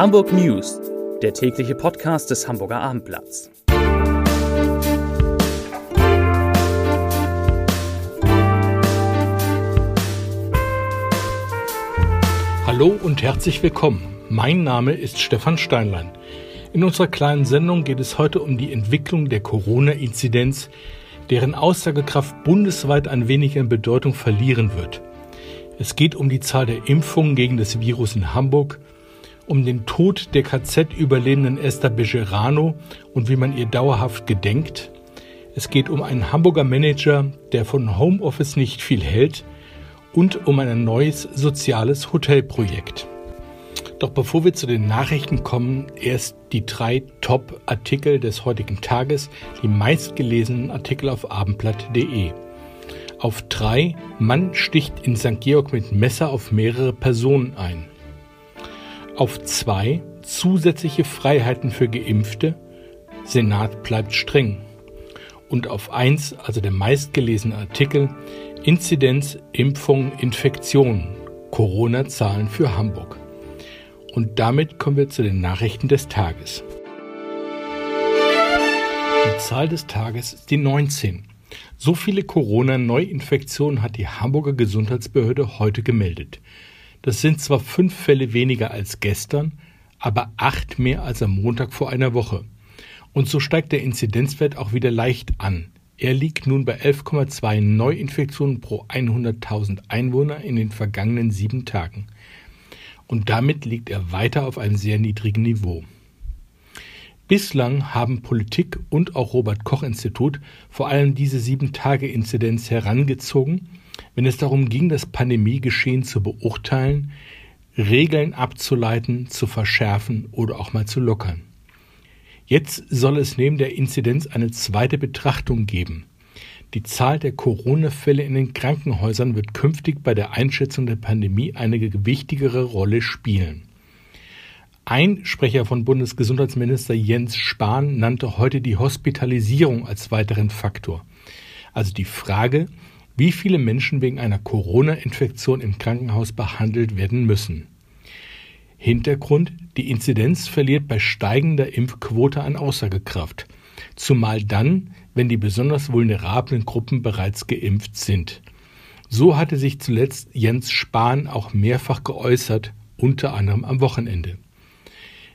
Hamburg News, der tägliche Podcast des Hamburger Abendblatts. Hallo und herzlich willkommen. Mein Name ist Stefan Steinlein. In unserer kleinen Sendung geht es heute um die Entwicklung der Corona-Inzidenz, deren Aussagekraft bundesweit ein wenig an Bedeutung verlieren wird. Es geht um die Zahl der Impfungen gegen das Virus in Hamburg, um den Tod der KZ-Überlebenden Esther Bejerano und wie man ihr dauerhaft gedenkt. Es geht um einen Hamburger Manager, der von Homeoffice nicht viel hält und um ein neues soziales Hotelprojekt. Doch bevor wir zu den Nachrichten kommen, erst die drei Top-Artikel des heutigen Tages, die meistgelesenen Artikel auf abendblatt.de. Auf drei Mann sticht in St. Georg mit Messer auf mehrere Personen ein. Auf zwei zusätzliche Freiheiten für Geimpfte. Senat bleibt streng. Und auf eins, also der meistgelesene Artikel, Inzidenz, Impfung, Infektion, Corona-Zahlen für Hamburg. Und damit kommen wir zu den Nachrichten des Tages. Die Zahl des Tages ist die 19. So viele Corona-Neuinfektionen hat die Hamburger Gesundheitsbehörde heute gemeldet. Das sind zwar fünf Fälle weniger als gestern, aber acht mehr als am Montag vor einer Woche. Und so steigt der Inzidenzwert auch wieder leicht an. Er liegt nun bei 11,2 Neuinfektionen pro 100.000 Einwohner in den vergangenen sieben Tagen. Und damit liegt er weiter auf einem sehr niedrigen Niveau. Bislang haben Politik und auch Robert Koch Institut vor allem diese Sieben-Tage-Inzidenz herangezogen, wenn es darum ging, das Pandemiegeschehen zu beurteilen, Regeln abzuleiten, zu verschärfen oder auch mal zu lockern. Jetzt soll es neben der Inzidenz eine zweite Betrachtung geben. Die Zahl der Corona-Fälle in den Krankenhäusern wird künftig bei der Einschätzung der Pandemie eine gewichtigere Rolle spielen. Ein Sprecher von Bundesgesundheitsminister Jens Spahn nannte heute die Hospitalisierung als weiteren Faktor. Also die Frage, wie viele Menschen wegen einer Corona-Infektion im Krankenhaus behandelt werden müssen. Hintergrund, die Inzidenz verliert bei steigender Impfquote an Aussagekraft, zumal dann, wenn die besonders vulnerablen Gruppen bereits geimpft sind. So hatte sich zuletzt Jens Spahn auch mehrfach geäußert, unter anderem am Wochenende.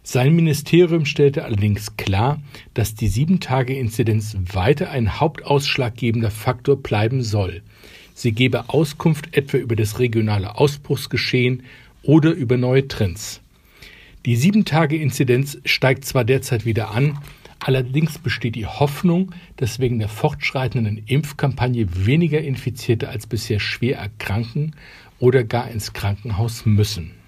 Sein Ministerium stellte allerdings klar, dass die Sieben-Tage-Inzidenz weiter ein hauptausschlaggebender Faktor bleiben soll. Sie gebe Auskunft etwa über das regionale Ausbruchsgeschehen oder über neue Trends. Die Sieben-Tage-Inzidenz steigt zwar derzeit wieder an, allerdings besteht die Hoffnung, dass wegen der fortschreitenden Impfkampagne weniger Infizierte als bisher schwer erkranken oder gar ins Krankenhaus müssen.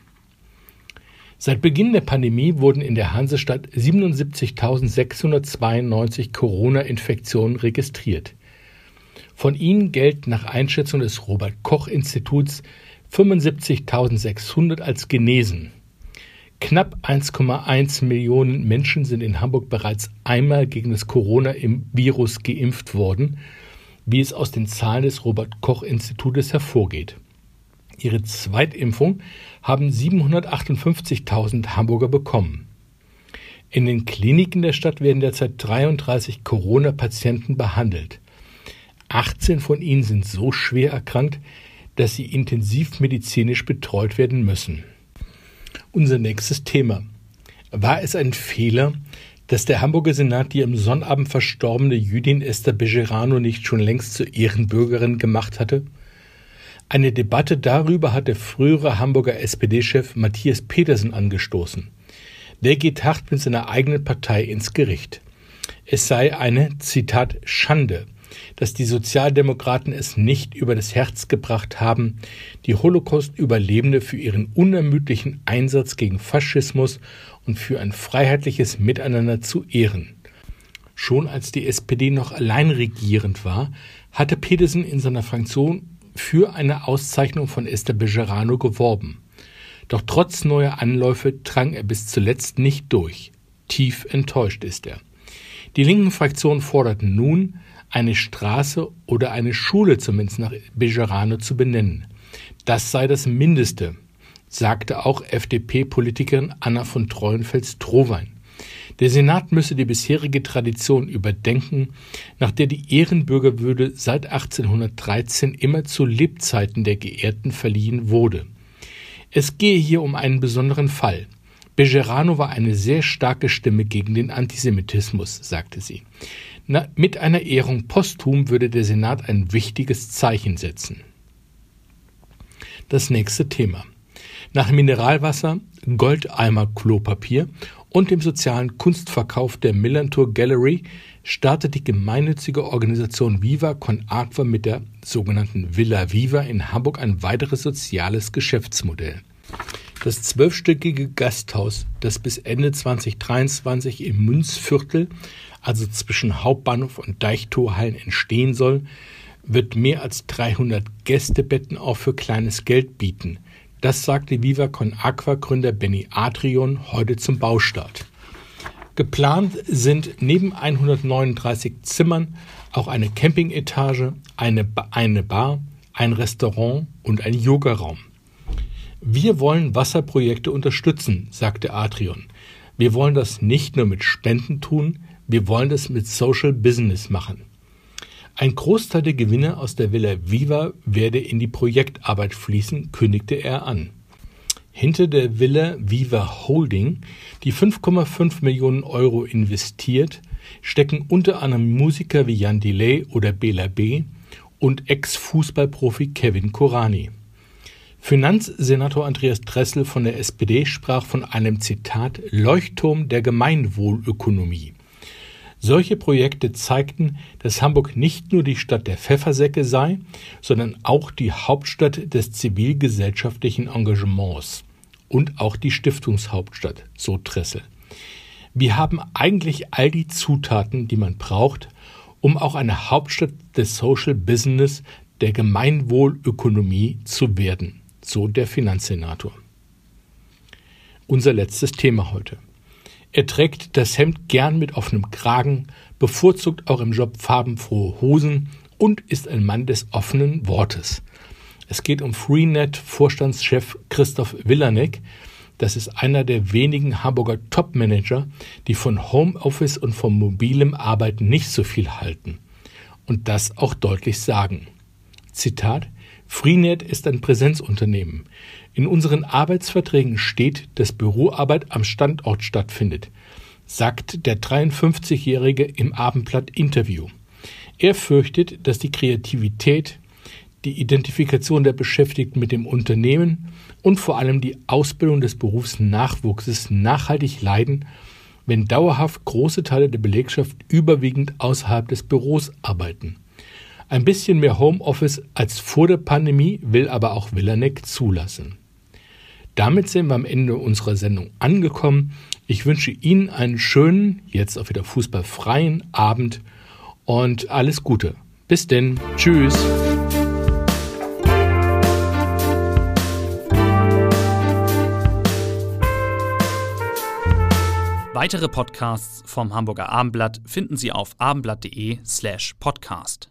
Seit Beginn der Pandemie wurden in der Hansestadt 77.692 Corona-Infektionen registriert. Von ihnen gelten nach Einschätzung des Robert Koch Instituts 75.600 als genesen. Knapp 1,1 Millionen Menschen sind in Hamburg bereits einmal gegen das Corona-Virus geimpft worden, wie es aus den Zahlen des Robert Koch Institutes hervorgeht. Ihre Zweitimpfung haben 758.000 Hamburger bekommen. In den Kliniken der Stadt werden derzeit 33 Corona-Patienten behandelt. 18 von ihnen sind so schwer erkrankt, dass sie intensivmedizinisch betreut werden müssen. Unser nächstes Thema. War es ein Fehler, dass der Hamburger Senat die am Sonnabend verstorbene Jüdin Esther Bejerano nicht schon längst zur Ehrenbürgerin gemacht hatte? Eine Debatte darüber hat der frühere Hamburger SPD-Chef Matthias Petersen angestoßen. Der geht hart mit seiner eigenen Partei ins Gericht. Es sei eine, Zitat, Schande, dass die Sozialdemokraten es nicht über das Herz gebracht haben, die Holocaust-Überlebende für ihren unermüdlichen Einsatz gegen Faschismus und für ein freiheitliches Miteinander zu ehren. Schon als die SPD noch allein regierend war, hatte Petersen in seiner Fraktion für eine Auszeichnung von Esther Bejerano geworben. Doch trotz neuer Anläufe drang er bis zuletzt nicht durch. Tief enttäuscht ist er. Die linken Fraktionen forderten nun, eine Straße oder eine Schule zumindest nach Bejerano zu benennen. Das sei das Mindeste. sagte auch FDP-Politikerin Anna von Treuenfels-Trowein. Der Senat müsse die bisherige Tradition überdenken, nach der die Ehrenbürgerwürde seit 1813 immer zu Lebzeiten der Geehrten verliehen wurde. Es gehe hier um einen besonderen Fall. Bejerano war eine sehr starke Stimme gegen den Antisemitismus, sagte sie. Na, mit einer Ehrung posthum würde der Senat ein wichtiges Zeichen setzen. Das nächste Thema. Nach Mineralwasser, Goldeimer Klopapier und dem sozialen Kunstverkauf der Millantor Gallery startet die gemeinnützige Organisation Viva Con Aqua mit der sogenannten Villa Viva in Hamburg ein weiteres soziales Geschäftsmodell. Das zwölfstöckige Gasthaus, das bis Ende 2023 im Münzviertel, also zwischen Hauptbahnhof und Deichtorhallen entstehen soll, wird mehr als 300 Gästebetten auch für kleines Geld bieten. Das sagte Viva Con Aqua Gründer Benny Adrian heute zum Baustart. Geplant sind neben 139 Zimmern auch eine Campingetage, eine, eine Bar, ein Restaurant und ein Yogaraum. Wir wollen Wasserprojekte unterstützen, sagte Adrian. Wir wollen das nicht nur mit Spenden tun, wir wollen das mit Social Business machen. Ein Großteil der Gewinne aus der Villa Viva werde in die Projektarbeit fließen, kündigte er an. Hinter der Villa Viva Holding, die 5,5 Millionen Euro investiert, stecken unter anderem Musiker wie Jan Delay oder Bela B. und Ex-Fußballprofi Kevin Korani. Finanzsenator Andreas Dressel von der SPD sprach von einem Zitat Leuchtturm der Gemeinwohlökonomie. Solche Projekte zeigten, dass Hamburg nicht nur die Stadt der Pfeffersäcke sei, sondern auch die Hauptstadt des zivilgesellschaftlichen Engagements und auch die Stiftungshauptstadt, so Tressel. Wir haben eigentlich all die Zutaten, die man braucht, um auch eine Hauptstadt des Social Business, der Gemeinwohlökonomie zu werden, so der Finanzsenator. Unser letztes Thema heute. Er trägt das Hemd gern mit offenem Kragen, bevorzugt auch im Job farbenfrohe Hosen und ist ein Mann des offenen Wortes. Es geht um Freenet-Vorstandschef Christoph Willanek. Das ist einer der wenigen Hamburger Top-Manager, die von Homeoffice und vom mobilem Arbeiten nicht so viel halten. Und das auch deutlich sagen. Zitat Freenet ist ein Präsenzunternehmen. In unseren Arbeitsverträgen steht, dass Büroarbeit am Standort stattfindet, sagt der 53-Jährige im Abendblatt Interview. Er fürchtet, dass die Kreativität, die Identifikation der Beschäftigten mit dem Unternehmen und vor allem die Ausbildung des Berufsnachwuchses nachhaltig leiden, wenn dauerhaft große Teile der Belegschaft überwiegend außerhalb des Büros arbeiten. Ein bisschen mehr Homeoffice als vor der Pandemie will aber auch Villanek zulassen. Damit sind wir am Ende unserer Sendung angekommen. Ich wünsche Ihnen einen schönen, jetzt auch wieder fußballfreien Abend und alles Gute. Bis denn. Tschüss. Weitere Podcasts vom Hamburger Abendblatt finden Sie auf abendblatt.de slash podcast.